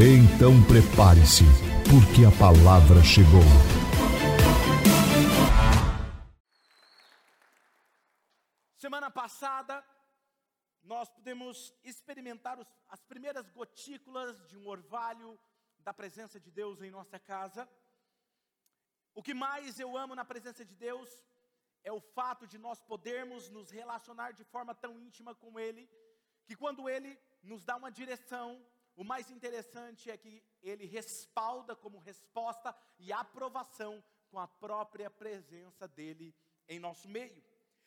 Então prepare-se, porque a palavra chegou. Semana passada, nós pudemos experimentar os, as primeiras gotículas de um orvalho da presença de Deus em nossa casa. O que mais eu amo na presença de Deus é o fato de nós podermos nos relacionar de forma tão íntima com Ele, que quando Ele nos dá uma direção, o mais interessante é que ele respalda como resposta e aprovação com a própria presença dele em nosso meio.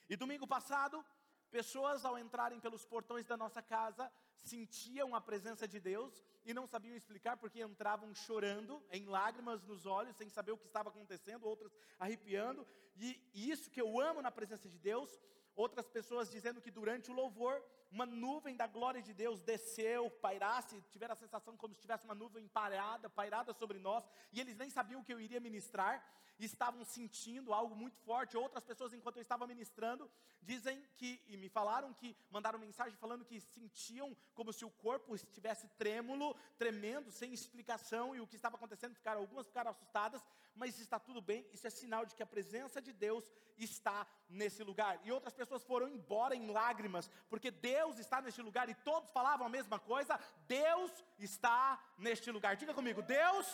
E domingo passado, pessoas ao entrarem pelos portões da nossa casa sentiam a presença de Deus e não sabiam explicar porque entravam chorando, em lágrimas nos olhos, sem saber o que estava acontecendo, outras arrepiando. E isso que eu amo na presença de Deus, outras pessoas dizendo que durante o louvor uma nuvem da glória de Deus desceu, pairasse, tiveram a sensação como se tivesse uma nuvem pairada, pairada sobre nós, e eles nem sabiam o que eu iria ministrar, estavam sentindo algo muito forte. Outras pessoas, enquanto eu estava ministrando, dizem que, e me falaram que, mandaram mensagem falando que sentiam como se o corpo estivesse trêmulo, tremendo, sem explicação, e o que estava acontecendo, ficaram, algumas ficaram assustadas, mas está tudo bem, isso é sinal de que a presença de Deus está nesse lugar. E outras pessoas foram embora em lágrimas, porque Deus está neste lugar, e todos falavam a mesma coisa: Deus está neste lugar. Diga comigo, Deus,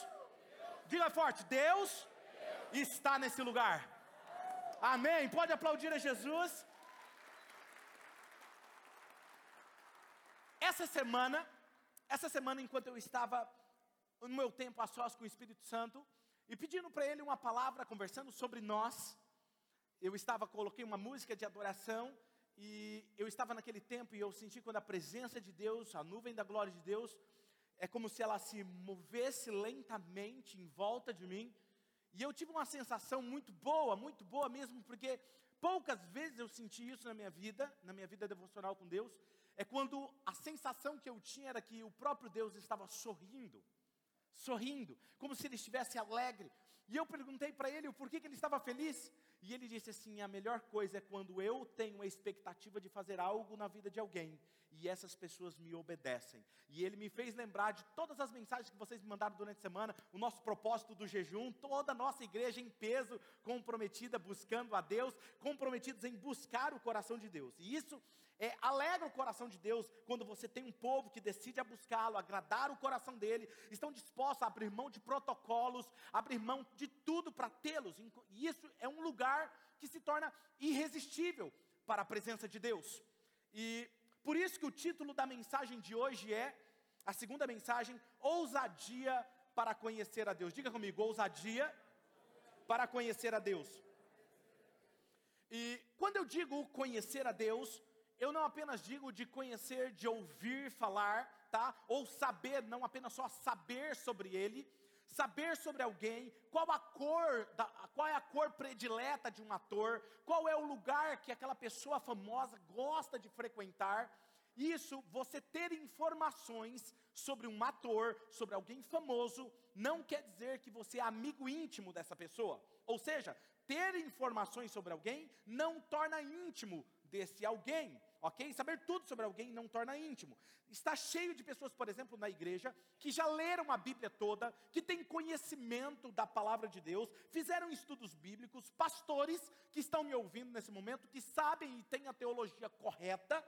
diga forte, Deus está nesse lugar. Amém. Pode aplaudir a Jesus. Essa semana, essa semana, enquanto eu estava no meu tempo a sós com o Espírito Santo, e pedindo para ele uma palavra, conversando sobre nós, eu estava, coloquei uma música de adoração, e eu estava naquele tempo e eu senti quando a presença de Deus, a nuvem da glória de Deus, é como se ela se movesse lentamente em volta de mim, e eu tive uma sensação muito boa, muito boa mesmo, porque poucas vezes eu senti isso na minha vida, na minha vida devocional com Deus, é quando a sensação que eu tinha era que o próprio Deus estava sorrindo, sorrindo, como se ele estivesse alegre. E eu perguntei para ele o porquê que ele estava feliz, e ele disse assim: a melhor coisa é quando eu tenho a expectativa de fazer algo na vida de alguém e essas pessoas me obedecem. E ele me fez lembrar de todas as mensagens que vocês me mandaram durante a semana, o nosso propósito do jejum, toda a nossa igreja em peso, comprometida buscando a Deus, comprometidos em buscar o coração de Deus. E isso é, alegra o coração de Deus quando você tem um povo que decide a buscá-lo, agradar o coração dele, estão dispostos a abrir mão de protocolos, abrir mão de tudo para tê-los. E isso é um lugar que se torna irresistível para a presença de Deus. E por isso que o título da mensagem de hoje é, a segunda mensagem, ousadia para conhecer a Deus. Diga comigo, ousadia para conhecer a Deus. E quando eu digo conhecer a Deus, eu não apenas digo de conhecer, de ouvir falar, tá? Ou saber, não apenas só saber sobre ele, saber sobre alguém, qual a cor, da, qual é a cor predileta de um ator, qual é o lugar que aquela pessoa famosa gosta de frequentar. Isso, você ter informações sobre um ator, sobre alguém famoso, não quer dizer que você é amigo íntimo dessa pessoa. Ou seja, ter informações sobre alguém não torna íntimo desse alguém ok? Saber tudo sobre alguém não torna íntimo. Está cheio de pessoas, por exemplo, na igreja, que já leram a Bíblia toda, que têm conhecimento da palavra de Deus, fizeram estudos bíblicos, pastores que estão me ouvindo nesse momento, que sabem e têm a teologia correta,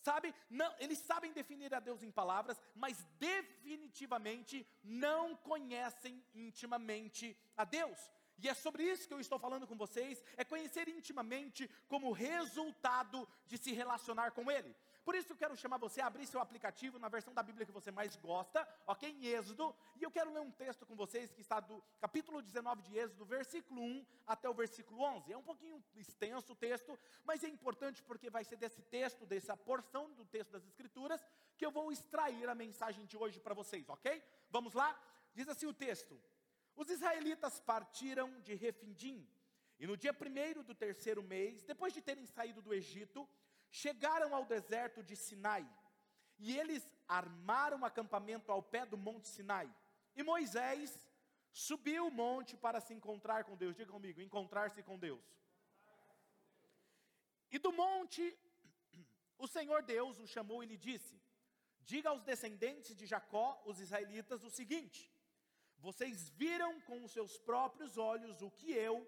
sabe? Não, eles sabem definir a Deus em palavras, mas definitivamente não conhecem intimamente a Deus. E é sobre isso que eu estou falando com vocês, é conhecer intimamente como resultado de se relacionar com Ele. Por isso eu quero chamar você a abrir seu aplicativo na versão da Bíblia que você mais gosta, ok? Em Êxodo. E eu quero ler um texto com vocês que está do capítulo 19 de Êxodo, versículo 1 até o versículo 11. É um pouquinho extenso o texto, mas é importante porque vai ser desse texto, dessa porção do texto das Escrituras, que eu vou extrair a mensagem de hoje para vocês, ok? Vamos lá? Diz assim o texto: Os israelitas partiram de Refindim, e no dia primeiro do terceiro mês, depois de terem saído do Egito, chegaram ao deserto de Sinai. E eles armaram um acampamento ao pé do monte Sinai. E Moisés subiu o monte para se encontrar com Deus. Diga comigo, encontrar-se com Deus. E do monte, o Senhor Deus o chamou e lhe disse: Diga aos descendentes de Jacó, os israelitas, o seguinte: Vocês viram com os seus próprios olhos o que eu,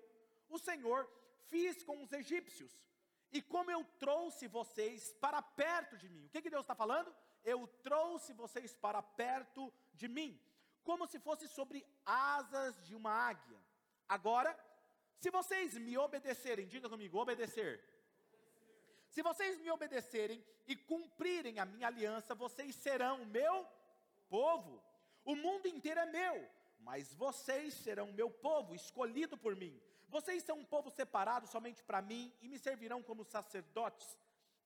o Senhor, fiz com os egípcios, e como eu trouxe vocês para perto de mim. O que, que Deus está falando? Eu trouxe vocês para perto de mim como se fosse sobre asas de uma águia. Agora, se vocês me obedecerem, diga comigo, obedecer. Se vocês me obedecerem e cumprirem a minha aliança, vocês serão o meu povo. O mundo inteiro é meu, mas vocês serão meu povo, escolhido por mim. Vocês são um povo separado somente para mim e me servirão como sacerdotes.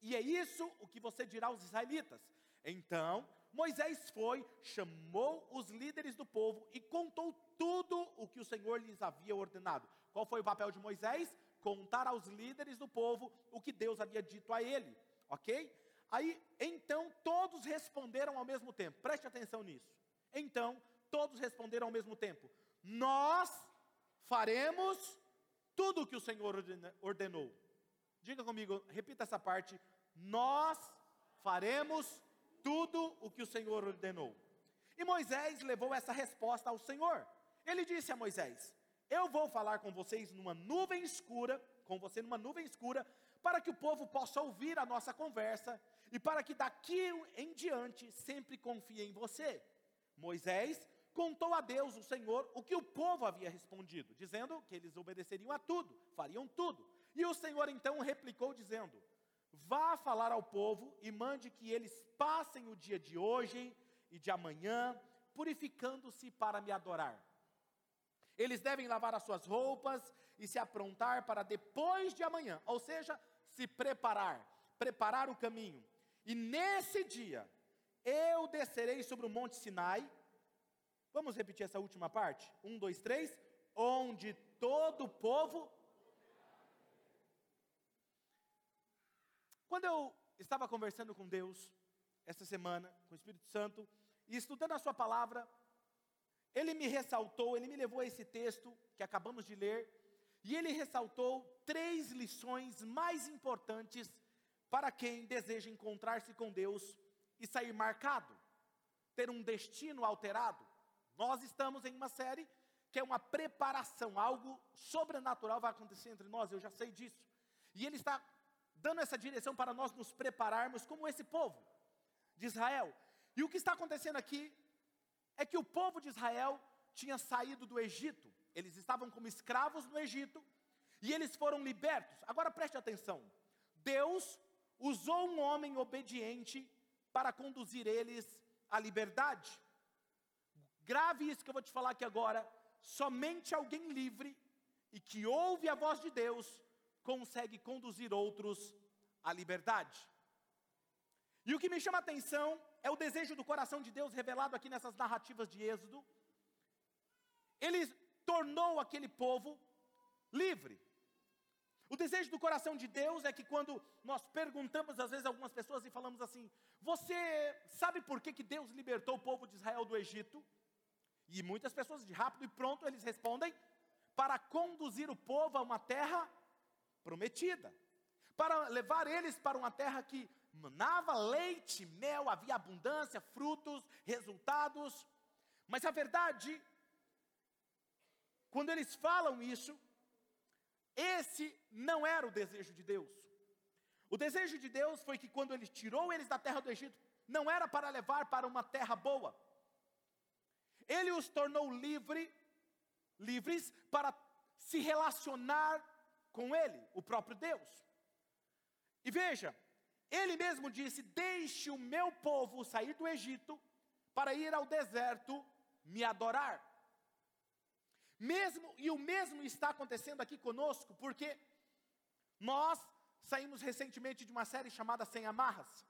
E é isso o que você dirá aos israelitas. Então, Moisés foi, chamou os líderes do povo e contou tudo o que o Senhor lhes havia ordenado. Qual foi o papel de Moisés? Contar aos líderes do povo o que Deus havia dito a ele, ok? Aí, então, todos responderam ao mesmo tempo, preste atenção nisso. Então, todos responderam ao mesmo tempo: Nós faremos tudo o que o Senhor ordenou. Diga comigo, repita essa parte: Nós faremos tudo o que o Senhor ordenou. E Moisés levou essa resposta ao Senhor. Ele disse a Moisés: Eu vou falar com vocês numa nuvem escura, com você numa nuvem escura, para que o povo possa ouvir a nossa conversa e para que daqui em diante sempre confie em você. Moisés contou a Deus, o Senhor, o que o povo havia respondido, dizendo que eles obedeceriam a tudo, fariam tudo. E o Senhor então replicou, dizendo: Vá falar ao povo e mande que eles passem o dia de hoje e de amanhã, purificando-se para me adorar. Eles devem lavar as suas roupas e se aprontar para depois de amanhã, ou seja, se preparar, preparar o caminho. E nesse dia, eu descerei sobre o monte Sinai. Vamos repetir essa última parte? Um, dois, três. Onde todo o povo Quando eu estava conversando com Deus essa semana, com o Espírito Santo, e estudando a Sua palavra, ele me ressaltou, ele me levou a esse texto que acabamos de ler, e ele ressaltou três lições mais importantes para quem deseja encontrar-se com Deus e sair marcado, ter um destino alterado. Nós estamos em uma série que é uma preparação, algo sobrenatural vai acontecer entre nós, eu já sei disso. E ele está dando essa direção para nós nos prepararmos como esse povo de Israel. E o que está acontecendo aqui é que o povo de Israel tinha saído do Egito, eles estavam como escravos no Egito e eles foram libertos. Agora preste atenção: Deus usou um homem obediente para conduzir eles à liberdade. Grave isso que eu vou te falar aqui agora. Somente alguém livre e que ouve a voz de Deus consegue conduzir outros à liberdade. E o que me chama a atenção é o desejo do coração de Deus revelado aqui nessas narrativas de Êxodo. Ele tornou aquele povo livre. O desejo do coração de Deus é que quando nós perguntamos às vezes algumas pessoas e falamos assim: Você sabe por que, que Deus libertou o povo de Israel do Egito? E muitas pessoas de rápido e pronto eles respondem: Para conduzir o povo a uma terra prometida, para levar eles para uma terra que manava leite, mel, havia abundância, frutos, resultados. Mas a verdade, quando eles falam isso, esse não era o desejo de Deus. O desejo de Deus foi que quando ele tirou eles da terra do Egito, não era para levar para uma terra boa. Ele os tornou livre, livres para se relacionar com ele, o próprio Deus. E veja, ele mesmo disse: Deixe o meu povo sair do Egito para ir ao deserto me adorar. Mesmo e o mesmo está acontecendo aqui conosco, porque nós saímos recentemente de uma série chamada Sem Amarras.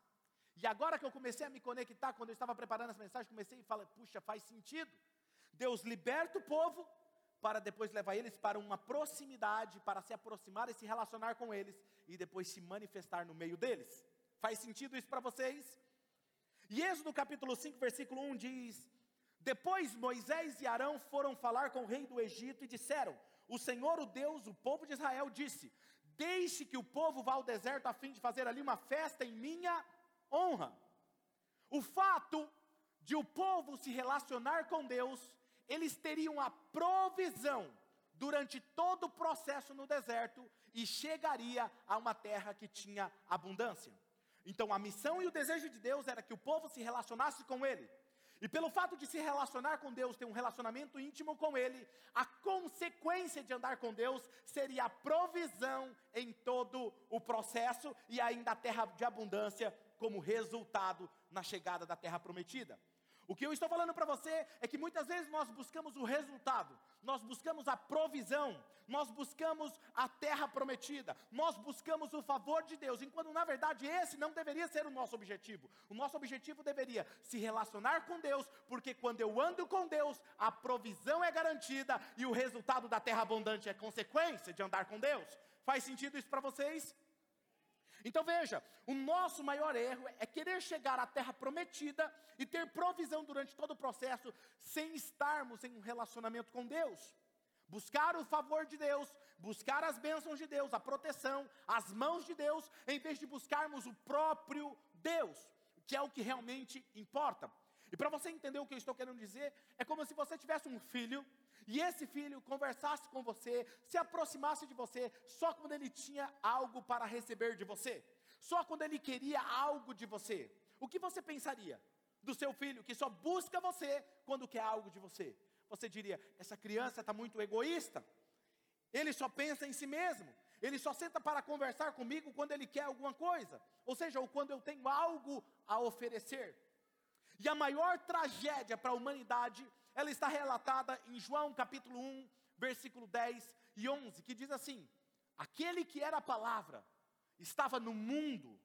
E agora que eu comecei a me conectar, quando eu estava preparando essa mensagem, comecei e falei, puxa, faz sentido. Deus liberta o povo para depois levar eles para uma proximidade, para se aproximar e se relacionar com eles e depois se manifestar no meio deles. Faz sentido isso para vocês? E Êxodo capítulo 5, versículo 1 diz: Depois Moisés e Arão foram falar com o rei do Egito e disseram: O Senhor, o Deus, o povo de Israel, disse: Deixe que o povo vá ao deserto a fim de fazer ali uma festa em minha honra. O fato de o povo se relacionar com Deus, eles teriam a provisão durante todo o processo no deserto e chegaria a uma terra que tinha abundância. Então a missão e o desejo de Deus era que o povo se relacionasse com Ele. E pelo fato de se relacionar com Deus, ter um relacionamento íntimo com Ele, a consequência de andar com Deus seria a provisão em todo o processo e ainda a terra de abundância como resultado na chegada da terra prometida. O que eu estou falando para você é que muitas vezes nós buscamos o resultado, nós buscamos a provisão, nós buscamos a terra prometida, nós buscamos o favor de Deus, enquanto na verdade esse não deveria ser o nosso objetivo. O nosso objetivo deveria se relacionar com Deus, porque quando eu ando com Deus, a provisão é garantida e o resultado da terra abundante é consequência de andar com Deus. Faz sentido isso para vocês? Então veja, o nosso maior erro é querer chegar à terra prometida e ter provisão durante todo o processo sem estarmos em um relacionamento com Deus. Buscar o favor de Deus, buscar as bênçãos de Deus, a proteção, as mãos de Deus, em vez de buscarmos o próprio Deus, que é o que realmente importa. E para você entender o que eu estou querendo dizer, é como se você tivesse um filho e esse filho conversasse com você, se aproximasse de você, só quando ele tinha algo para receber de você, só quando ele queria algo de você. O que você pensaria do seu filho que só busca você quando quer algo de você? Você diria: essa criança está muito egoísta, ele só pensa em si mesmo, ele só senta para conversar comigo quando ele quer alguma coisa, ou seja, ou quando eu tenho algo a oferecer. E a maior tragédia para a humanidade ela está relatada em João capítulo 1, versículo 10 e 11, que diz assim: Aquele que era a palavra estava no mundo,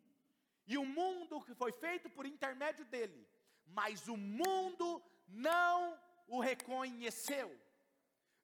e o mundo que foi feito por intermédio dele, mas o mundo não o reconheceu.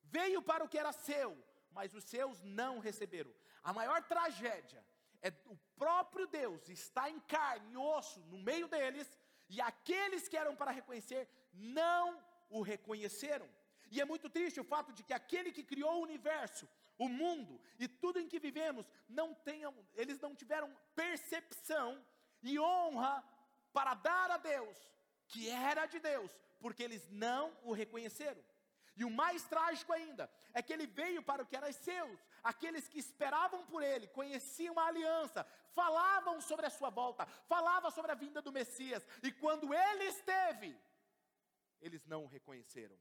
Veio para o que era seu, mas os seus não receberam. A maior tragédia é o próprio Deus está em carne e osso no meio deles, e aqueles que eram para reconhecer não o reconheceram. E é muito triste o fato de que aquele que criou o universo, o mundo e tudo em que vivemos, não tenham, eles não tiveram percepção e honra para dar a Deus, que era de Deus, porque eles não o reconheceram. E o mais trágico ainda é que ele veio para o que era seus, aqueles que esperavam por ele, conheciam a aliança, falavam sobre a sua volta, falavam sobre a vinda do Messias, e quando ele esteve, eles não o reconheceram.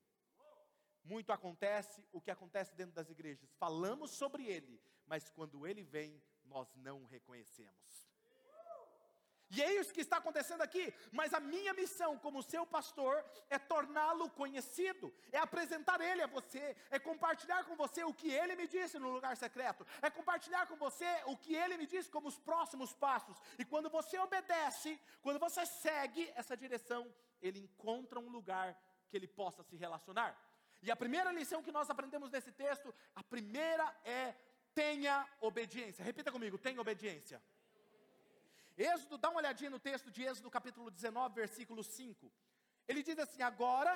Muito acontece o que acontece dentro das igrejas. Falamos sobre ele, mas quando ele vem, nós não o reconhecemos. E é isso que está acontecendo aqui. Mas a minha missão como seu pastor é torná-lo conhecido, é apresentar ele a você, é compartilhar com você o que ele me disse no lugar secreto, é compartilhar com você o que ele me disse como os próximos passos. E quando você obedece, quando você segue essa direção, ele encontra um lugar que ele possa se relacionar. E a primeira lição que nós aprendemos nesse texto, a primeira é tenha obediência. Repita comigo, tenha obediência. Êxodo, dá uma olhadinha no texto de Êxodo capítulo 19, versículo 5. Ele diz assim: Agora,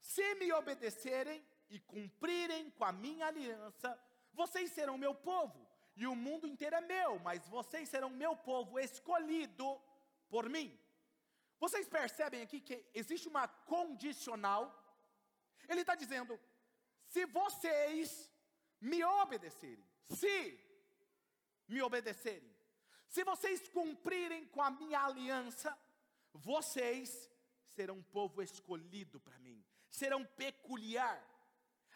se me obedecerem e cumprirem com a minha aliança, vocês serão meu povo, e o mundo inteiro é meu, mas vocês serão meu povo escolhido por mim. Vocês percebem aqui que existe uma condicional? Ele está dizendo: se vocês me obedecerem, se me obedecerem, se vocês cumprirem com a minha aliança, vocês serão um povo escolhido para mim, serão peculiar.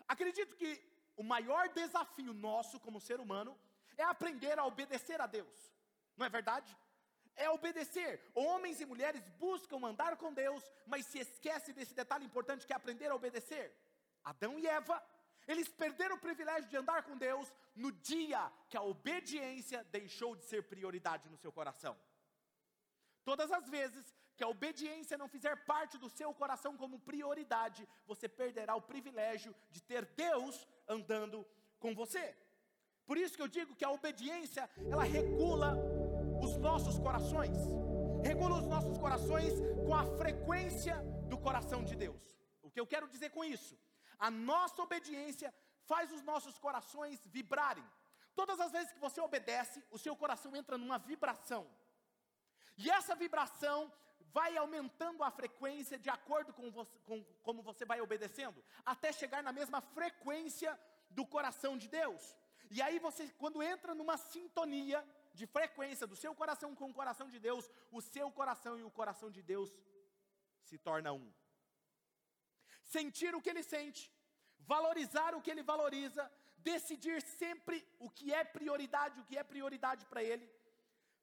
Acredito que o maior desafio nosso como ser humano é aprender a obedecer a Deus, não é verdade? É obedecer. Homens e mulheres buscam andar com Deus, mas se esquece desse detalhe importante que é aprender a obedecer. Adão e Eva, eles perderam o privilégio de andar com Deus no dia que a obediência deixou de ser prioridade no seu coração. Todas as vezes que a obediência não fizer parte do seu coração como prioridade, você perderá o privilégio de ter Deus andando com você. Por isso que eu digo que a obediência, ela regula nossos corações. Regula os nossos corações com a frequência do coração de Deus. O que eu quero dizer com isso? A nossa obediência faz os nossos corações vibrarem. Todas as vezes que você obedece, o seu coração entra numa vibração. E essa vibração vai aumentando a frequência de acordo com, você, com como você vai obedecendo, até chegar na mesma frequência do coração de Deus. E aí você, quando entra numa sintonia de frequência do seu coração com o coração de Deus, o seu coração e o coração de Deus se torna um. Sentir o que ele sente, valorizar o que ele valoriza, decidir sempre o que é prioridade, o que é prioridade para ele,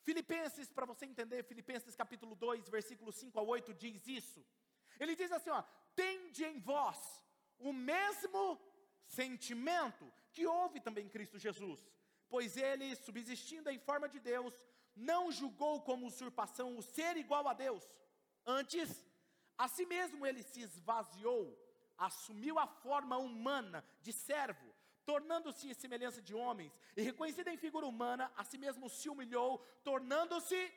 Filipenses, para você entender, Filipenses capítulo 2, versículo 5 a 8 diz isso. Ele diz assim, ó: "Tende em vós o mesmo sentimento que houve também em Cristo Jesus, pois ele, subsistindo em forma de Deus, não julgou como usurpação o ser igual a Deus. Antes, a si mesmo ele se esvaziou, assumiu a forma humana de servo, tornando-se em semelhança de homens, e reconhecido em figura humana, a si mesmo se humilhou, tornando-se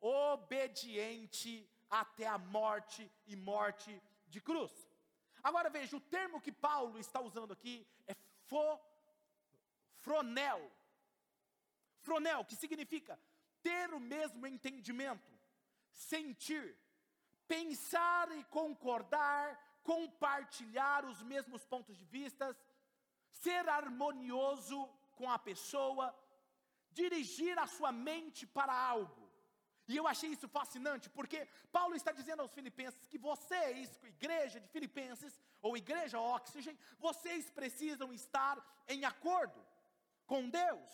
obediente até a morte e morte de cruz. Agora veja, o termo que Paulo está usando aqui é fo, fronel. Fronel, que significa ter o mesmo entendimento, sentir, pensar e concordar, compartilhar os mesmos pontos de vistas, ser harmonioso com a pessoa, dirigir a sua mente para algo. E eu achei isso fascinante, porque Paulo está dizendo aos filipenses que vocês, igreja de Filipenses, ou igreja Oxygen, vocês precisam estar em acordo com Deus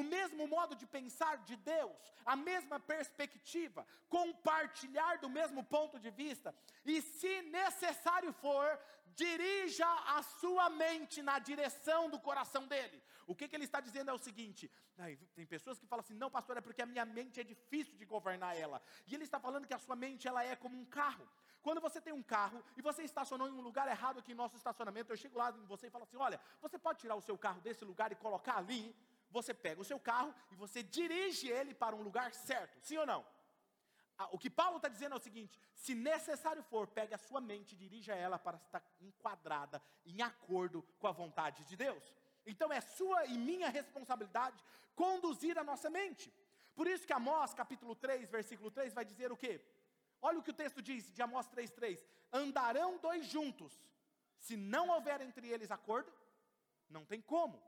o mesmo modo de pensar de Deus, a mesma perspectiva, compartilhar do mesmo ponto de vista, e se necessário for, dirija a sua mente na direção do coração dele. O que, que ele está dizendo é o seguinte: tem pessoas que falam assim, não, pastor, é porque a minha mente é difícil de governar ela. E ele está falando que a sua mente ela é como um carro. Quando você tem um carro e você estacionou em um lugar errado aqui em nosso estacionamento, eu chego lá em você e falo assim: olha, você pode tirar o seu carro desse lugar e colocar ali? você pega o seu carro e você dirige ele para um lugar certo, sim ou não? Ah, o que Paulo está dizendo é o seguinte: se necessário for, pegue a sua mente e dirija ela para estar enquadrada, em acordo com a vontade de Deus. Então é sua e minha responsabilidade conduzir a nossa mente. Por isso que Amós, capítulo 3, versículo 3, vai dizer o quê? Olha o que o texto diz de Amós 3,3: Andarão dois juntos, se não houver entre eles acordo, não tem como.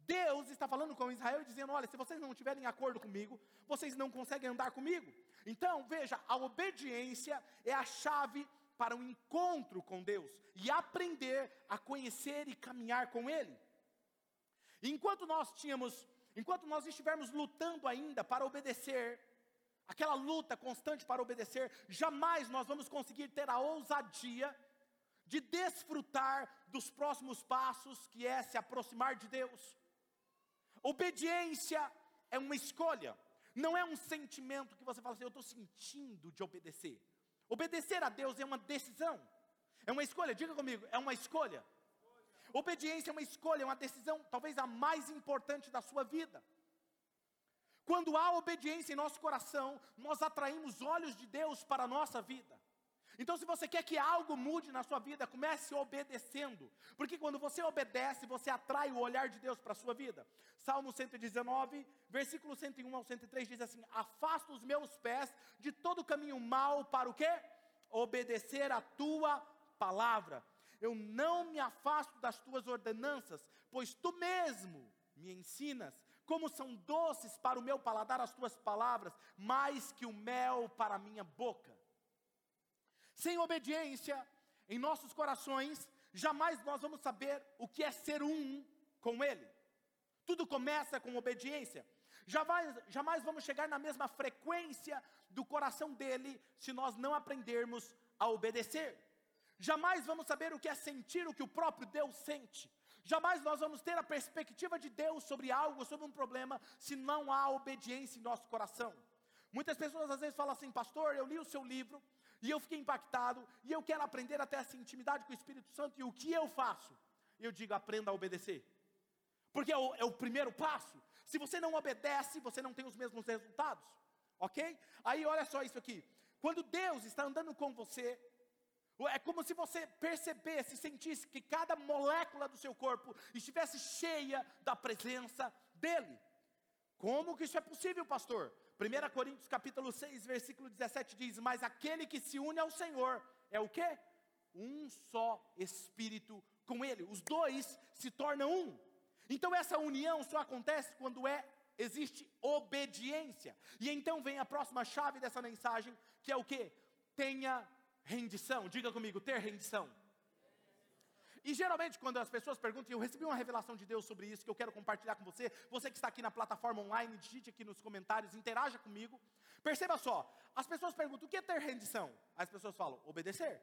Deus está falando com Israel e dizendo: olha, se vocês não tiverem acordo comigo, vocês não conseguem andar comigo. Então, veja, a obediência é a chave para o um encontro com Deus e aprender a conhecer e caminhar com Ele. Enquanto nós tínhamos, enquanto nós estivermos lutando ainda para obedecer, aquela luta constante para obedecer, jamais nós vamos conseguir ter a ousadia de desfrutar dos próximos passos, que é se aproximar de Deus. Obediência é uma escolha, não é um sentimento que você fala assim, eu estou sentindo de obedecer. Obedecer a Deus é uma decisão, é uma escolha, diga comigo, é uma escolha. Obediência é uma escolha, é uma decisão, talvez a mais importante da sua vida. Quando há obediência em nosso coração, nós atraímos olhos de Deus para a nossa vida. Então, se você quer que algo mude na sua vida, comece obedecendo, porque quando você obedece, você atrai o olhar de Deus para a sua vida. Salmo 119, versículo 101 ao 103 diz assim: Afasta os meus pés de todo caminho mal para o quê? Obedecer a tua palavra. Eu não me afasto das tuas ordenanças, pois tu mesmo me ensinas. Como são doces para o meu paladar as tuas palavras, mais que o mel para a minha boca. Sem obediência em nossos corações, jamais nós vamos saber o que é ser um com Ele. Tudo começa com obediência. Jamais, jamais vamos chegar na mesma frequência do coração dele se nós não aprendermos a obedecer. Jamais vamos saber o que é sentir o que o próprio Deus sente. Jamais nós vamos ter a perspectiva de Deus sobre algo, sobre um problema, se não há obediência em nosso coração. Muitas pessoas às vezes falam assim, pastor, eu li o seu livro e eu fiquei impactado e eu quero aprender até essa intimidade com o Espírito Santo e o que eu faço? Eu digo, aprenda a obedecer. Porque é o, é o primeiro passo. Se você não obedece, você não tem os mesmos resultados. Ok? Aí olha só isso aqui. Quando Deus está andando com você, é como se você percebesse, sentisse que cada molécula do seu corpo estivesse cheia da presença dEle. Como que isso é possível, pastor? 1 Coríntios capítulo 6, versículo 17 diz: Mas aquele que se une ao Senhor é o que? Um só espírito com Ele. Os dois se tornam um. Então essa união só acontece quando é existe obediência. E então vem a próxima chave dessa mensagem, que é o que? Tenha rendição. Diga comigo, ter rendição. E geralmente, quando as pessoas perguntam, eu recebi uma revelação de Deus sobre isso que eu quero compartilhar com você. Você que está aqui na plataforma online, digite aqui nos comentários, interaja comigo. Perceba só, as pessoas perguntam: o que é ter rendição? As pessoas falam: obedecer.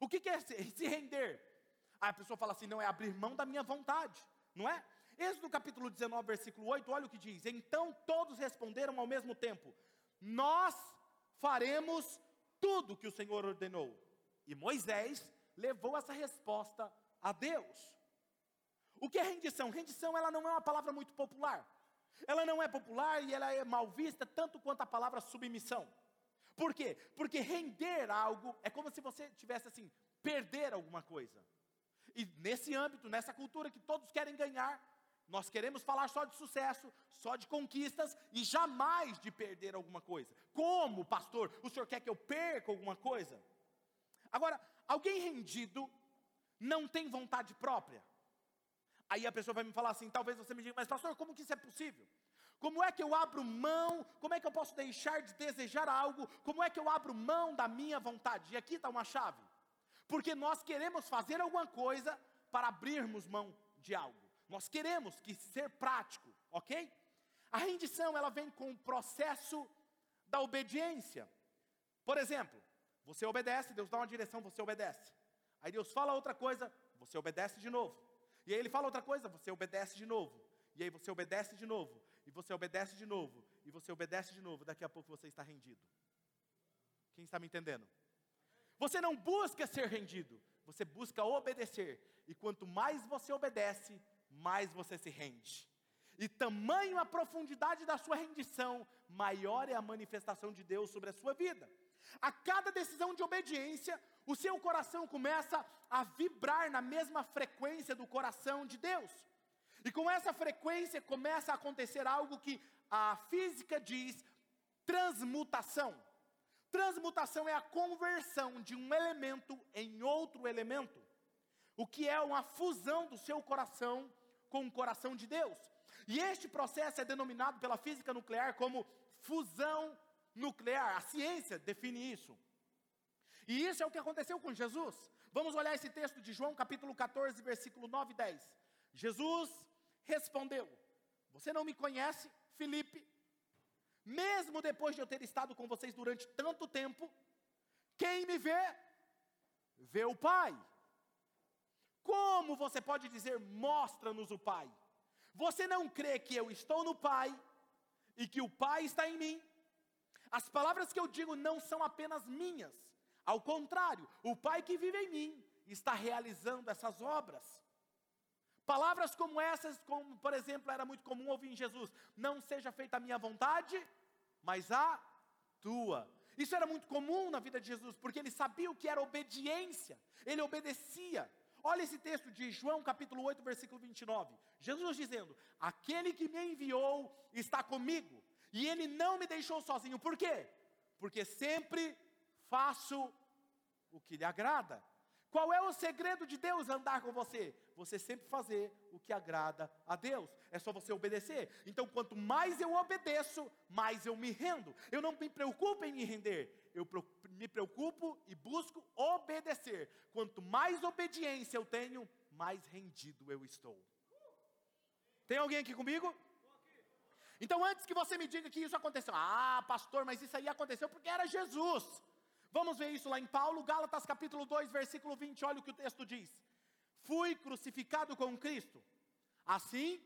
O que é se render? Aí a pessoa fala assim: não, é abrir mão da minha vontade, não é? Êxodo capítulo 19, versículo 8, olha o que diz: Então todos responderam ao mesmo tempo: Nós faremos tudo que o Senhor ordenou. E Moisés levou essa resposta a Deus. O que é rendição? Rendição ela não é uma palavra muito popular. Ela não é popular e ela é mal vista tanto quanto a palavra submissão. Por quê? Porque render algo é como se você tivesse assim, perder alguma coisa. E nesse âmbito, nessa cultura que todos querem ganhar, nós queremos falar só de sucesso, só de conquistas e jamais de perder alguma coisa. Como, pastor? O senhor quer que eu perca alguma coisa? Agora, alguém rendido não tem vontade própria. Aí a pessoa vai me falar assim, talvez você me diga, mas pastor, como que isso é possível? Como é que eu abro mão? Como é que eu posso deixar de desejar algo? Como é que eu abro mão da minha vontade? E aqui está uma chave. Porque nós queremos fazer alguma coisa para abrirmos mão de algo. Nós queremos que ser prático, ok? A rendição ela vem com o processo da obediência. Por exemplo, você obedece, Deus dá uma direção, você obedece. Aí Deus fala outra coisa, você obedece de novo. E aí ele fala outra coisa, você obedece de novo. E aí você obedece de novo. E você obedece de novo. E você obedece de novo. Daqui a pouco você está rendido. Quem está me entendendo? Você não busca ser rendido, você busca obedecer. E quanto mais você obedece, mais você se rende. E tamanho a profundidade da sua rendição, maior é a manifestação de Deus sobre a sua vida. A cada decisão de obediência, o seu coração começa a vibrar na mesma frequência do coração de Deus. E com essa frequência começa a acontecer algo que a física diz transmutação. Transmutação é a conversão de um elemento em outro elemento, o que é uma fusão do seu coração com o coração de Deus. E este processo é denominado pela física nuclear como fusão nuclear. A ciência define isso. E isso é o que aconteceu com Jesus. Vamos olhar esse texto de João, capítulo 14, versículo 9 e 10. Jesus respondeu: Você não me conhece, Felipe? Mesmo depois de eu ter estado com vocês durante tanto tempo, quem me vê, vê o Pai. Como você pode dizer, mostra-nos o Pai? Você não crê que eu estou no Pai e que o Pai está em mim? As palavras que eu digo não são apenas minhas, ao contrário, o Pai que vive em mim está realizando essas obras. Palavras como essas, como por exemplo, era muito comum ouvir em Jesus: Não seja feita a minha vontade, mas a tua. Isso era muito comum na vida de Jesus, porque ele sabia o que era obediência, ele obedecia. Olha esse texto de João capítulo 8, versículo 29. Jesus dizendo: Aquele que me enviou está comigo, e ele não me deixou sozinho. Por quê? Porque sempre faço o que lhe agrada. Qual é o segredo de Deus andar com você? Você sempre fazer o que agrada a Deus. É só você obedecer. Então, quanto mais eu obedeço, mais eu me rendo. Eu não me preocupo em me render eu me preocupo e busco obedecer. Quanto mais obediência eu tenho, mais rendido eu estou. Tem alguém aqui comigo? Então, antes que você me diga que isso aconteceu, ah, pastor, mas isso aí aconteceu porque era Jesus. Vamos ver isso lá em Paulo, Gálatas capítulo 2, versículo 20, olha o que o texto diz: Fui crucificado com Cristo, assim,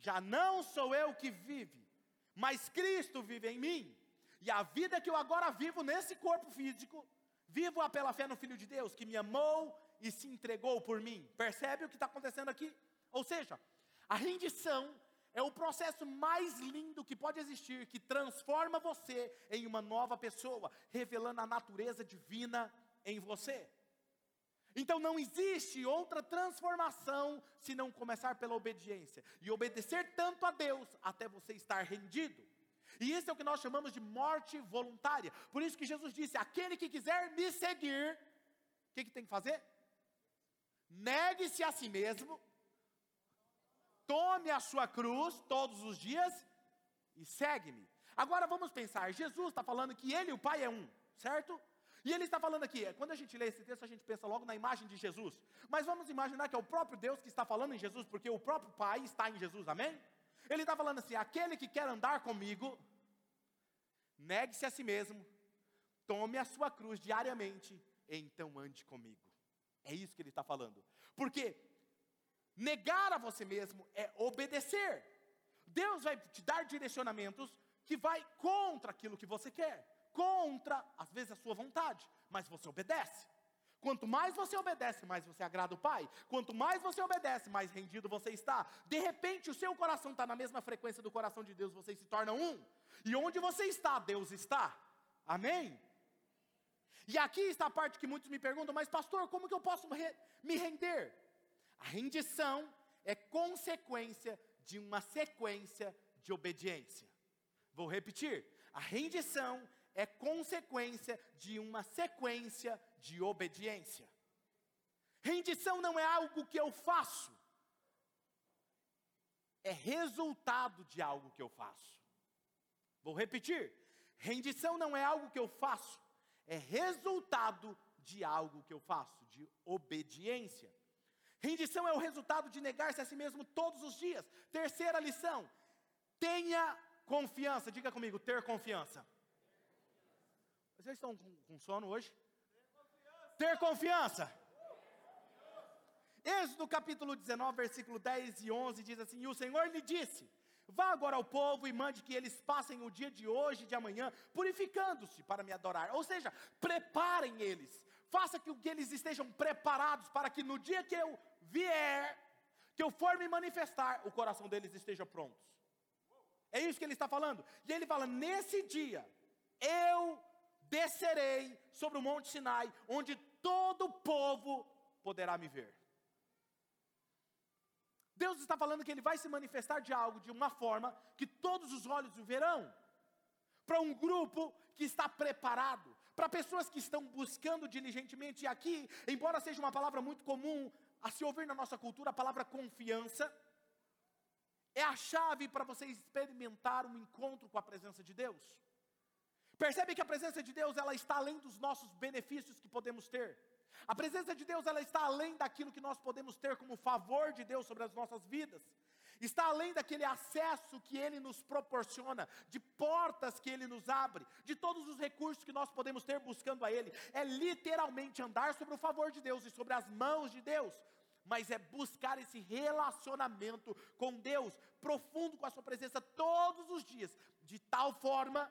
já não sou eu que vive, mas Cristo vive em mim. E a vida que eu agora vivo nesse corpo físico, vivo-a pela fé no Filho de Deus, que me amou e se entregou por mim. Percebe o que está acontecendo aqui? Ou seja, a rendição é o processo mais lindo que pode existir, que transforma você em uma nova pessoa, revelando a natureza divina em você. Então não existe outra transformação se não começar pela obediência e obedecer tanto a Deus até você estar rendido. E isso é o que nós chamamos de morte voluntária. Por isso que Jesus disse: aquele que quiser me seguir, o que, que tem que fazer? Negue-se a si mesmo, tome a sua cruz todos os dias e segue-me. Agora vamos pensar: Jesus está falando que ele e o Pai é um, certo? E ele está falando aqui, quando a gente lê esse texto, a gente pensa logo na imagem de Jesus. Mas vamos imaginar que é o próprio Deus que está falando em Jesus, porque o próprio Pai está em Jesus, amém? Ele está falando assim: aquele que quer andar comigo, negue-se a si mesmo, tome a sua cruz diariamente, e então ande comigo. É isso que ele está falando. Porque negar a você mesmo é obedecer. Deus vai te dar direcionamentos que vai contra aquilo que você quer contra, às vezes, a sua vontade, mas você obedece. Quanto mais você obedece, mais você agrada o Pai. Quanto mais você obedece, mais rendido você está. De repente, o seu coração está na mesma frequência do coração de Deus, vocês se tornam um. E onde você está, Deus está. Amém? E aqui está a parte que muitos me perguntam, mas pastor, como que eu posso re me render? A rendição é consequência de uma sequência de obediência. Vou repetir. A rendição é consequência de uma sequência de obediência. Rendição não é algo que eu faço, é resultado de algo que eu faço. Vou repetir: rendição não é algo que eu faço, é resultado de algo que eu faço, de obediência. Rendição é o resultado de negar-se a si mesmo todos os dias. Terceira lição: tenha confiança. Diga comigo, ter confiança. Vocês estão com, sono hoje? Ter confiança. Êxodo capítulo 19, versículo 10 e 11 diz assim: E o Senhor lhe disse: Vá agora ao povo e mande que eles passem o dia de hoje e de amanhã, purificando-se para me adorar. Ou seja, preparem eles, faça que eles estejam preparados para que no dia que eu vier, que eu for me manifestar, o coração deles esteja pronto. É isso que ele está falando. E ele fala: nesse dia, eu descerei sobre o monte Sinai, onde todo o povo poderá me ver. Deus está falando que Ele vai se manifestar de algo, de uma forma que todos os olhos o verão. Para um grupo que está preparado, para pessoas que estão buscando diligentemente, e aqui, embora seja uma palavra muito comum a se ouvir na nossa cultura, a palavra confiança, é a chave para você experimentar um encontro com a presença de Deus. Percebe que a presença de Deus ela está além dos nossos benefícios que podemos ter. A presença de Deus ela está além daquilo que nós podemos ter como favor de Deus sobre as nossas vidas. Está além daquele acesso que Ele nos proporciona, de portas que Ele nos abre, de todos os recursos que nós podemos ter buscando a Ele. É literalmente andar sobre o favor de Deus e sobre as mãos de Deus mas é buscar esse relacionamento com Deus, profundo com a Sua presença todos os dias, de tal forma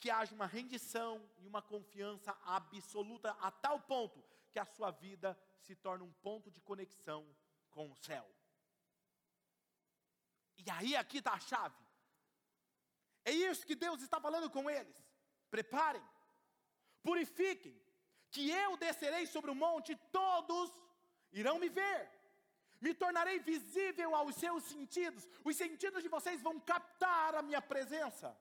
que haja uma rendição e uma confiança absoluta a tal ponto que a sua vida se torne um ponto de conexão com o céu. E aí aqui está a chave. É isso que Deus está falando com eles. Preparem, purifiquem, que eu descerei sobre o monte, todos irão me ver. Me tornarei visível aos seus sentidos. Os sentidos de vocês vão captar a minha presença.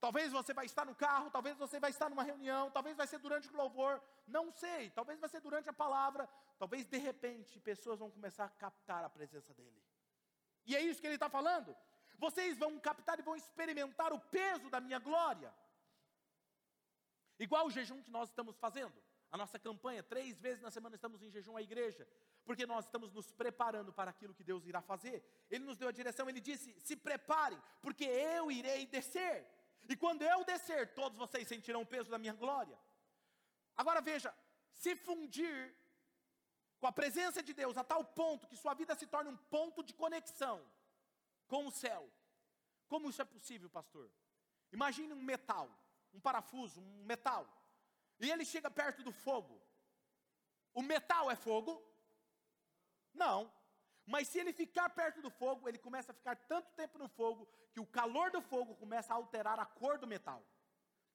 Talvez você vai estar no carro, talvez você vai estar numa reunião, talvez vai ser durante o louvor, não sei, talvez vai ser durante a palavra, talvez de repente pessoas vão começar a captar a presença dele. E é isso que ele está falando. Vocês vão captar e vão experimentar o peso da minha glória. Igual o jejum que nós estamos fazendo. A nossa campanha, três vezes na semana estamos em jejum à igreja, porque nós estamos nos preparando para aquilo que Deus irá fazer. Ele nos deu a direção, ele disse: se preparem, porque eu irei descer. E quando eu descer, todos vocês sentirão o peso da minha glória. Agora veja, se fundir com a presença de Deus a tal ponto que sua vida se torne um ponto de conexão com o céu. Como isso é possível, pastor? Imagine um metal, um parafuso, um metal, e ele chega perto do fogo. O metal é fogo? Não. Mas se ele ficar perto do fogo, ele começa a ficar tanto tempo no fogo que o calor do fogo começa a alterar a cor do metal.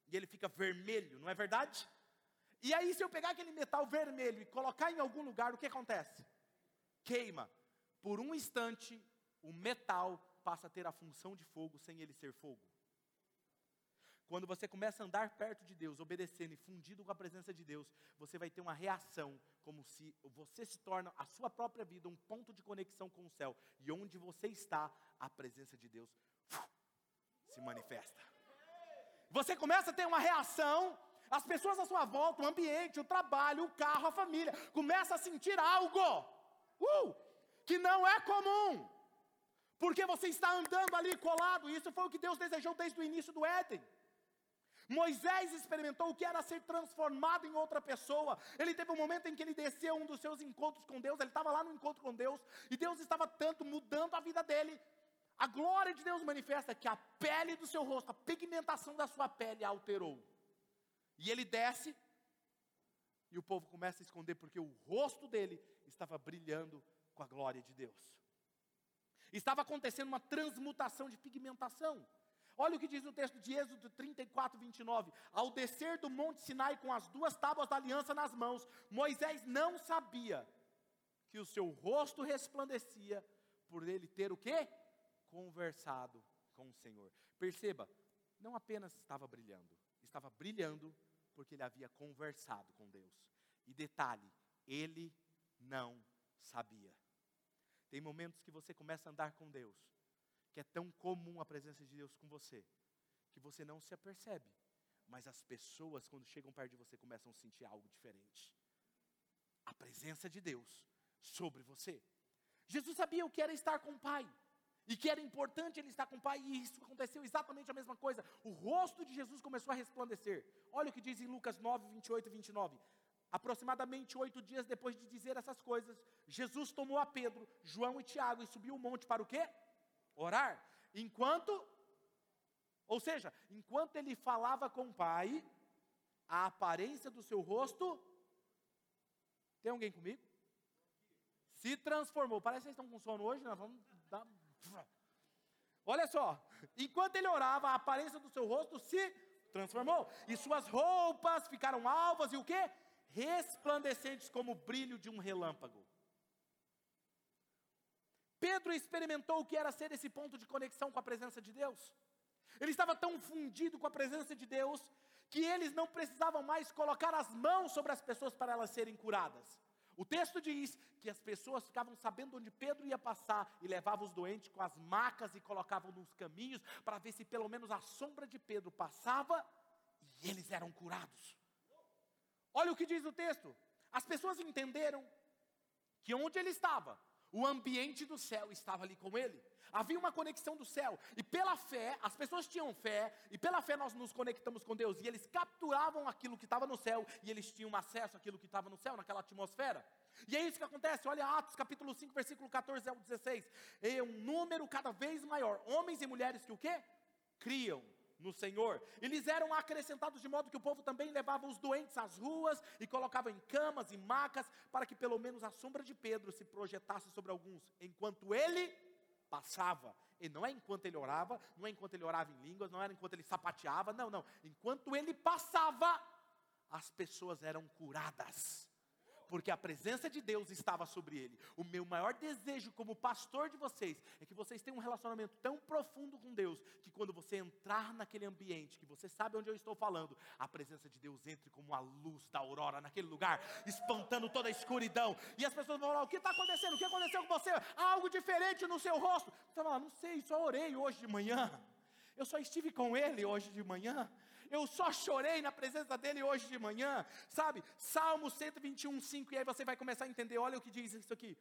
E ele fica vermelho, não é verdade? E aí, se eu pegar aquele metal vermelho e colocar em algum lugar, o que acontece? Queima. Por um instante, o metal passa a ter a função de fogo sem ele ser fogo. Quando você começa a andar perto de Deus, obedecendo e fundido com a presença de Deus, você vai ter uma reação como se você se torna a sua própria vida um ponto de conexão com o céu. E onde você está, a presença de Deus se manifesta. Você começa a ter uma reação, as pessoas à sua volta, o ambiente, o trabalho, o carro, a família, começa a sentir algo uh, que não é comum. Porque você está andando ali colado, e isso foi o que Deus desejou desde o início do Éden. Moisés experimentou o que era ser transformado em outra pessoa. Ele teve um momento em que ele desceu um dos seus encontros com Deus, ele estava lá no encontro com Deus, e Deus estava tanto mudando a vida dele. A glória de Deus manifesta que a pele do seu rosto, a pigmentação da sua pele alterou. E ele desce, e o povo começa a esconder, porque o rosto dele estava brilhando com a glória de Deus. Estava acontecendo uma transmutação de pigmentação. Olha o que diz o texto de Êxodo 34, 29. Ao descer do monte Sinai com as duas tábuas da aliança nas mãos, Moisés não sabia que o seu rosto resplandecia por ele ter o quê? Conversado com o Senhor. Perceba, não apenas estava brilhando, estava brilhando porque ele havia conversado com Deus. E detalhe, ele não sabia. Tem momentos que você começa a andar com Deus que é tão comum a presença de Deus com você, que você não se apercebe, mas as pessoas, quando chegam perto de você, começam a sentir algo diferente. A presença de Deus sobre você. Jesus sabia o que era estar com o Pai, e que era importante ele estar com o Pai, e isso aconteceu exatamente a mesma coisa. O rosto de Jesus começou a resplandecer. Olha o que diz em Lucas 9, 28 e 29. Aproximadamente oito dias depois de dizer essas coisas, Jesus tomou a Pedro, João e Tiago e subiu o monte para o quê? Orar. Enquanto, ou seja, enquanto ele falava com o Pai, a aparência do seu rosto, tem alguém comigo? Se transformou. Parece que vocês estão com sono hoje, nós vamos dar. Olha só, enquanto ele orava, a aparência do seu rosto se transformou, e suas roupas ficaram alvas e o que? Resplandecentes como o brilho de um relâmpago. Pedro experimentou o que era ser esse ponto de conexão com a presença de Deus. Ele estava tão fundido com a presença de Deus que eles não precisavam mais colocar as mãos sobre as pessoas para elas serem curadas. O texto diz que as pessoas ficavam sabendo onde Pedro ia passar e levavam os doentes com as macas e colocavam nos caminhos para ver se pelo menos a sombra de Pedro passava e eles eram curados. Olha o que diz o texto. As pessoas entenderam que onde ele estava, o ambiente do céu estava ali com ele. Havia uma conexão do céu. E pela fé, as pessoas tinham fé, e pela fé nós nos conectamos com Deus. E eles capturavam aquilo que estava no céu, e eles tinham acesso àquilo que estava no céu, naquela atmosfera. E é isso que acontece. Olha Atos capítulo 5, versículo 14 ao 16. É um número cada vez maior. Homens e mulheres que o quê? Criam no Senhor. Eles eram acrescentados de modo que o povo também levava os doentes às ruas e colocava em camas e macas para que pelo menos a sombra de Pedro se projetasse sobre alguns, enquanto ele passava. E não é enquanto ele orava, não é enquanto ele orava em línguas, não era enquanto ele sapateava, não, não. Enquanto ele passava, as pessoas eram curadas porque a presença de Deus estava sobre ele. O meu maior desejo como pastor de vocês é que vocês tenham um relacionamento tão profundo com Deus que quando você entrar naquele ambiente, que você sabe onde eu estou falando, a presença de Deus entre como a luz da aurora naquele lugar, espantando toda a escuridão. E as pessoas vão falar: o que está acontecendo? O que aconteceu com você? Há algo diferente no seu rosto. Você fala: não sei, só orei hoje de manhã. Eu só estive com ele hoje de manhã eu só chorei na presença dele hoje de manhã, sabe? Salmo 121, 5, e aí você vai começar a entender, olha o que diz isso aqui.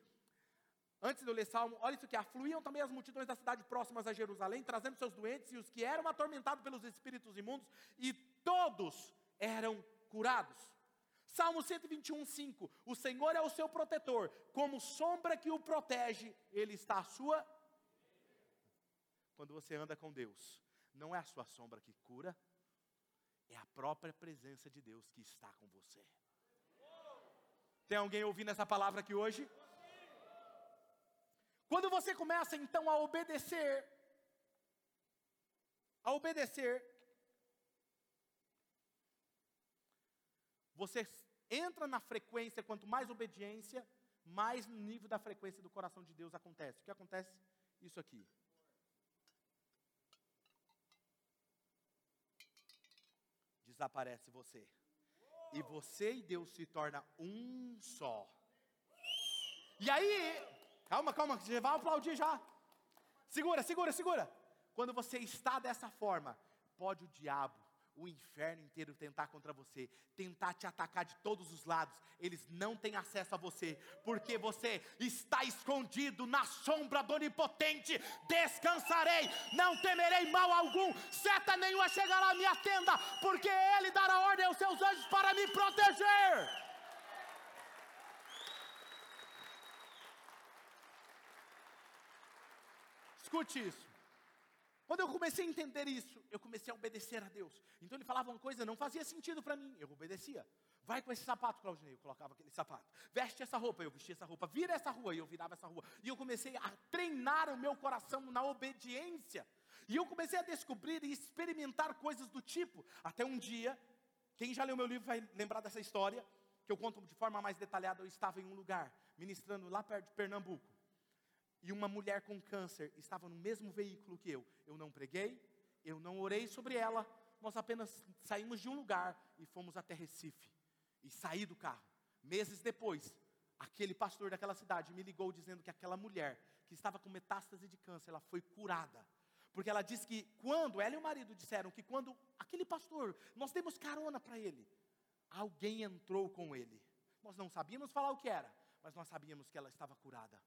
Antes de eu ler Salmo, olha isso aqui, afluíam também as multidões da cidade próximas a Jerusalém, trazendo seus doentes e os que eram atormentados pelos espíritos imundos, e todos eram curados. Salmo 121, 5: O Senhor é o seu protetor, como sombra que o protege, Ele está à sua quando você anda com Deus, não é a sua sombra que cura, é a própria presença de Deus que está com você. Tem alguém ouvindo essa palavra aqui hoje? Quando você começa então a obedecer, a obedecer, você entra na frequência, quanto mais obediência, mais no nível da frequência do coração de Deus acontece. O que acontece? Isso aqui. Desaparece você. E você e Deus se torna um só. E aí, Calma, calma, você vai aplaudir já. Segura, segura, segura. Quando você está dessa forma, pode o diabo, o inferno inteiro tentar contra você, tentar te atacar de todos os lados. Eles não têm acesso a você, porque você está escondido na sombra do onipotente. Descansarei, não temerei mal algum. Seta nenhuma chegará à minha tenda, porque ele dará ordem aos seus anjos para me proteger. Escute isso. Quando eu comecei a entender isso, eu comecei a obedecer a Deus. Então ele falava uma coisa, não fazia sentido para mim, eu obedecia. Vai com esse sapato, Claudinei, eu colocava aquele sapato. Veste essa roupa, eu vestia essa roupa. Vira essa rua, eu virava essa rua. E eu comecei a treinar o meu coração na obediência. E eu comecei a descobrir e experimentar coisas do tipo. Até um dia, quem já leu meu livro vai lembrar dessa história, que eu conto de forma mais detalhada. Eu estava em um lugar, ministrando lá perto de Pernambuco e uma mulher com câncer estava no mesmo veículo que eu. Eu não preguei, eu não orei sobre ela, nós apenas saímos de um lugar e fomos até Recife. E saí do carro. Meses depois, aquele pastor daquela cidade me ligou dizendo que aquela mulher que estava com metástase de câncer, ela foi curada. Porque ela disse que quando ela e o marido disseram que quando aquele pastor, nós demos carona para ele, alguém entrou com ele. Nós não sabíamos falar o que era, mas nós sabíamos que ela estava curada.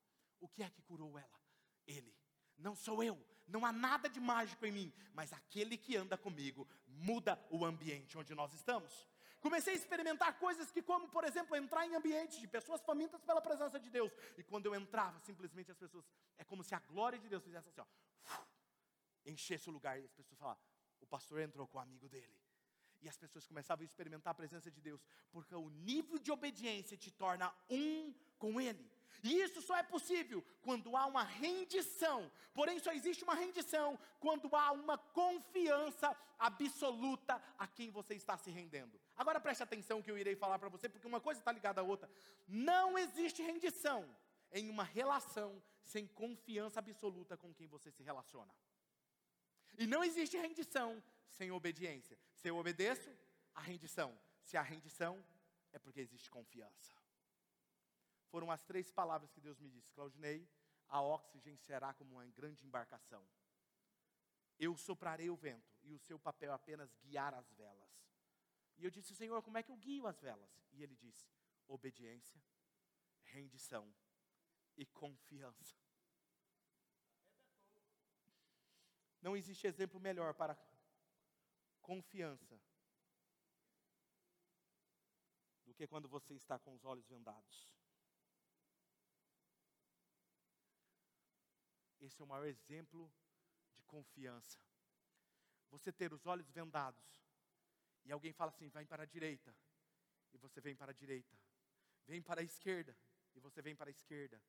O que é que curou ela? Ele. Não sou eu, não há nada de mágico em mim, mas aquele que anda comigo muda o ambiente onde nós estamos. Comecei a experimentar coisas que, como por exemplo, entrar em ambientes de pessoas famintas pela presença de Deus. E quando eu entrava, simplesmente as pessoas, é como se a glória de Deus fizesse assim, ó, enchesse o lugar e as pessoas falavam: o pastor entrou com o amigo dele. E as pessoas começavam a experimentar a presença de Deus, porque o nível de obediência te torna um com Ele. E isso só é possível quando há uma rendição. Porém, só existe uma rendição quando há uma confiança absoluta a quem você está se rendendo. Agora preste atenção que eu irei falar para você, porque uma coisa está ligada à outra. Não existe rendição em uma relação sem confiança absoluta com quem você se relaciona. E não existe rendição sem obediência. Se eu obedeço, a rendição. Se há rendição, é porque existe confiança foram as três palavras que Deus me disse: Claudinei, a oxigênio será como uma grande embarcação. Eu soprarei o vento, e o seu papel é apenas guiar as velas. E eu disse, Senhor, como é que eu guio as velas? E ele disse: obediência, rendição e confiança. Não existe exemplo melhor para confiança do que quando você está com os olhos vendados. Esse é o maior exemplo de confiança. Você ter os olhos vendados e alguém fala assim: vai para a direita, e você vem para a direita, vem para a esquerda, e você vem para a esquerda.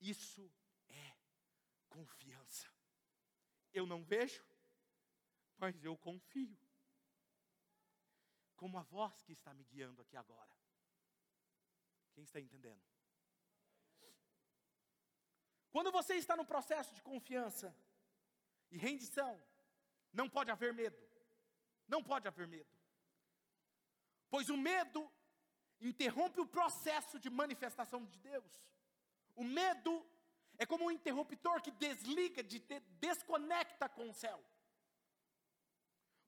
Isso é confiança. Eu não vejo, mas eu confio. Como a voz que está me guiando aqui agora. Quem está entendendo? Quando você está no processo de confiança e rendição, não pode haver medo. Não pode haver medo. Pois o medo interrompe o processo de manifestação de Deus. O medo é como um interruptor que desliga, de, desconecta com o céu.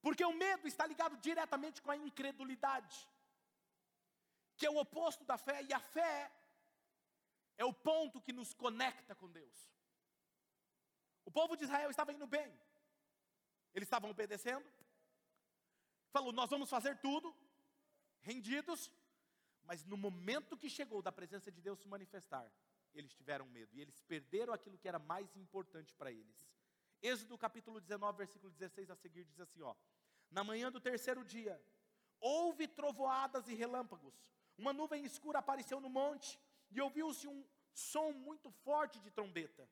Porque o medo está ligado diretamente com a incredulidade, que é o oposto da fé, e a fé é o ponto que nos conecta com Deus. O povo de Israel estava indo bem, eles estavam obedecendo, falou: Nós vamos fazer tudo, rendidos, mas no momento que chegou da presença de Deus se manifestar, eles tiveram medo e eles perderam aquilo que era mais importante para eles. Êxodo capítulo 19, versículo 16 a seguir diz assim, ó: Na manhã do terceiro dia, houve trovoadas e relâmpagos. Uma nuvem escura apareceu no monte e ouviu-se um som muito forte de trombeta.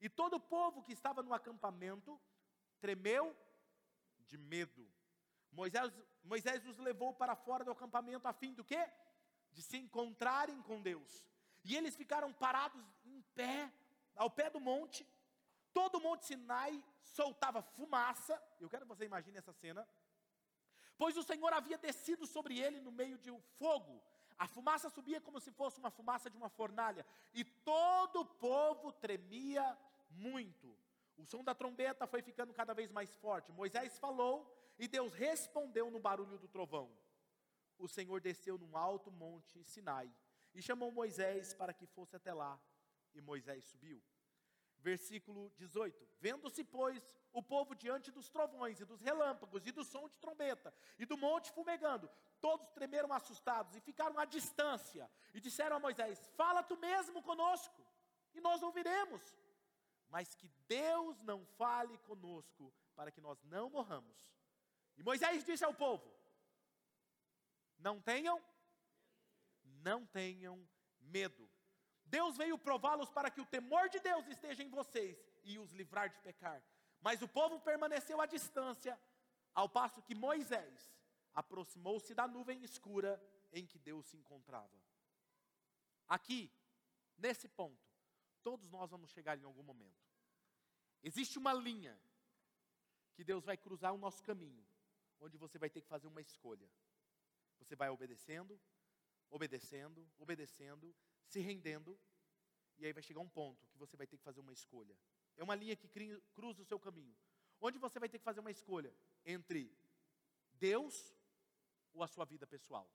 E todo o povo que estava no acampamento tremeu de medo. Moisés, Moisés os levou para fora do acampamento a fim do quê? De se encontrarem com Deus. E eles ficaram parados em pé, ao pé do monte. Todo o monte Sinai soltava fumaça. Eu quero que você imagine essa cena. Pois o Senhor havia descido sobre ele no meio de um fogo. A fumaça subia como se fosse uma fumaça de uma fornalha. E todo o povo tremia muito. O som da trombeta foi ficando cada vez mais forte. Moisés falou e Deus respondeu no barulho do trovão. O Senhor desceu num alto monte Sinai e chamou Moisés para que fosse até lá. E Moisés subiu. Versículo 18: Vendo-se, pois, o povo diante dos trovões e dos relâmpagos e do som de trombeta e do monte fumegando, todos tremeram assustados e ficaram à distância e disseram a Moisés: Fala tu mesmo conosco e nós ouviremos mas que Deus não fale conosco, para que nós não morramos. E Moisés disse ao povo: Não tenham, não tenham medo. Deus veio prová-los para que o temor de Deus esteja em vocês e os livrar de pecar. Mas o povo permaneceu à distância, ao passo que Moisés aproximou-se da nuvem escura em que Deus se encontrava. Aqui, nesse ponto, Todos nós vamos chegar em algum momento. Existe uma linha que Deus vai cruzar o nosso caminho, onde você vai ter que fazer uma escolha. Você vai obedecendo, obedecendo, obedecendo, se rendendo, e aí vai chegar um ponto que você vai ter que fazer uma escolha. É uma linha que cruza o seu caminho, onde você vai ter que fazer uma escolha entre Deus ou a sua vida pessoal.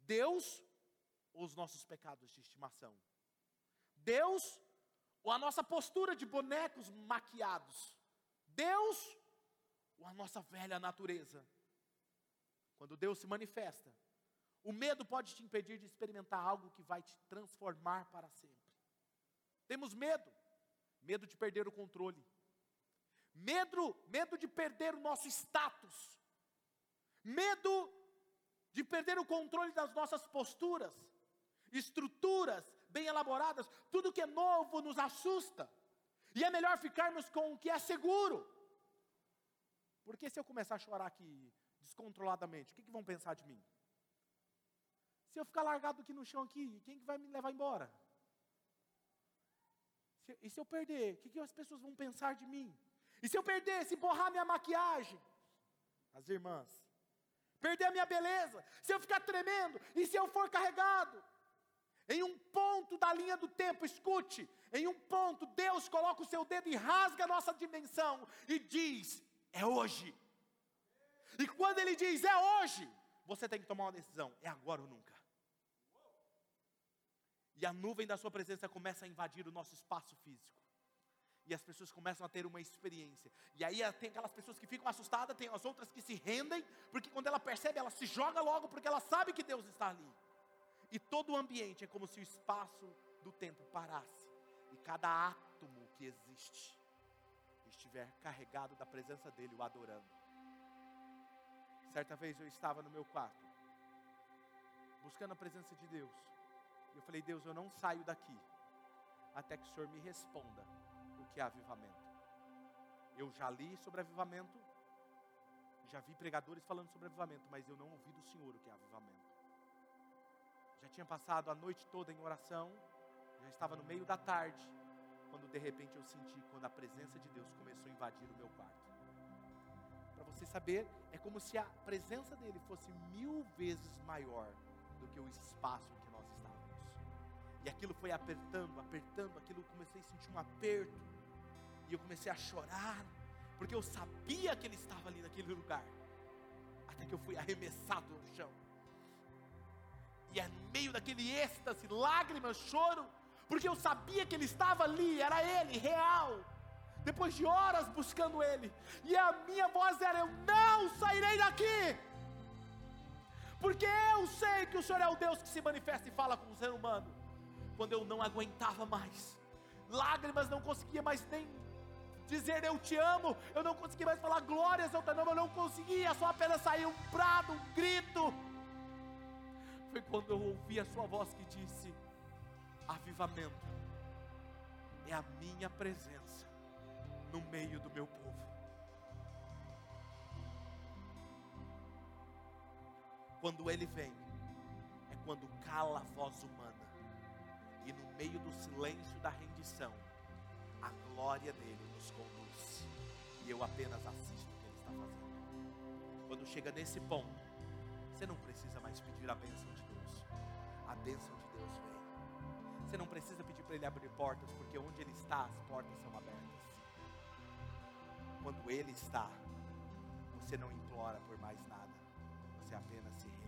Deus ou os nossos pecados de estimação. Deus ou a nossa postura de bonecos maquiados? Deus ou a nossa velha natureza? Quando Deus se manifesta, o medo pode te impedir de experimentar algo que vai te transformar para sempre. Temos medo, medo de perder o controle, medo, medo de perder o nosso status, medo de perder o controle das nossas posturas, estruturas bem elaboradas, tudo que é novo nos assusta. E é melhor ficarmos com o que é seguro. Porque se eu começar a chorar aqui descontroladamente, o que, que vão pensar de mim? Se eu ficar largado aqui no chão aqui, quem que vai me levar embora? Se, e se eu perder, o que, que as pessoas vão pensar de mim? E se eu perder, se borrar minha maquiagem? As irmãs. Perder a minha beleza? Se eu ficar tremendo? E se eu for carregado? Em um ponto da linha do tempo, escute, em um ponto, Deus coloca o seu dedo e rasga a nossa dimensão e diz: é hoje. E quando Ele diz é hoje, você tem que tomar uma decisão: é agora ou nunca. E a nuvem da Sua presença começa a invadir o nosso espaço físico. E as pessoas começam a ter uma experiência. E aí tem aquelas pessoas que ficam assustadas, tem as outras que se rendem, porque quando ela percebe, ela se joga logo, porque ela sabe que Deus está ali e todo o ambiente é como se o espaço do tempo parasse e cada átomo que existe estiver carregado da presença dele, o adorando. Certa vez eu estava no meu quarto, buscando a presença de Deus. Eu falei: Deus, eu não saio daqui até que o Senhor me responda o que é avivamento. Eu já li sobre avivamento, já vi pregadores falando sobre avivamento, mas eu não ouvi do Senhor o que é avivamento. Já tinha passado a noite toda em oração, já estava no meio da tarde, quando de repente eu senti quando a presença de Deus começou a invadir o meu quarto. Para você saber, é como se a presença dele fosse mil vezes maior do que o espaço E aquilo foi apertando, apertando, aquilo eu comecei a sentir um aperto. E eu comecei a chorar, porque eu sabia que ele estava ali naquele lugar. Até que eu fui arremessado no chão. E é no meio daquele êxtase, lágrimas, choro, porque eu sabia que ele estava ali, era ele, real. Depois de horas buscando ele, e a minha voz era: Eu não sairei daqui, porque eu sei que o Senhor é o Deus que se manifesta e fala com o ser humano. Quando eu não aguentava mais, lágrimas não conseguia mais nem dizer eu te amo, eu não consegui mais falar glórias ao teu nome, eu não conseguia, só apenas sair um brado, um grito. Foi quando eu ouvi a sua voz que disse: Avivamento é a minha presença no meio do meu povo. Quando ele vem, é quando cala a voz humana, e no meio do silêncio da rendição, a glória dele nos conduz, e eu apenas assisto o que ele está fazendo. Quando chega nesse ponto, você não precisa mais pedir a bênção de Deus, a bênção de Deus vem. Você não precisa pedir para Ele abrir portas, porque onde Ele está, as portas são abertas. Quando Ele está, você não implora por mais nada, você apenas se.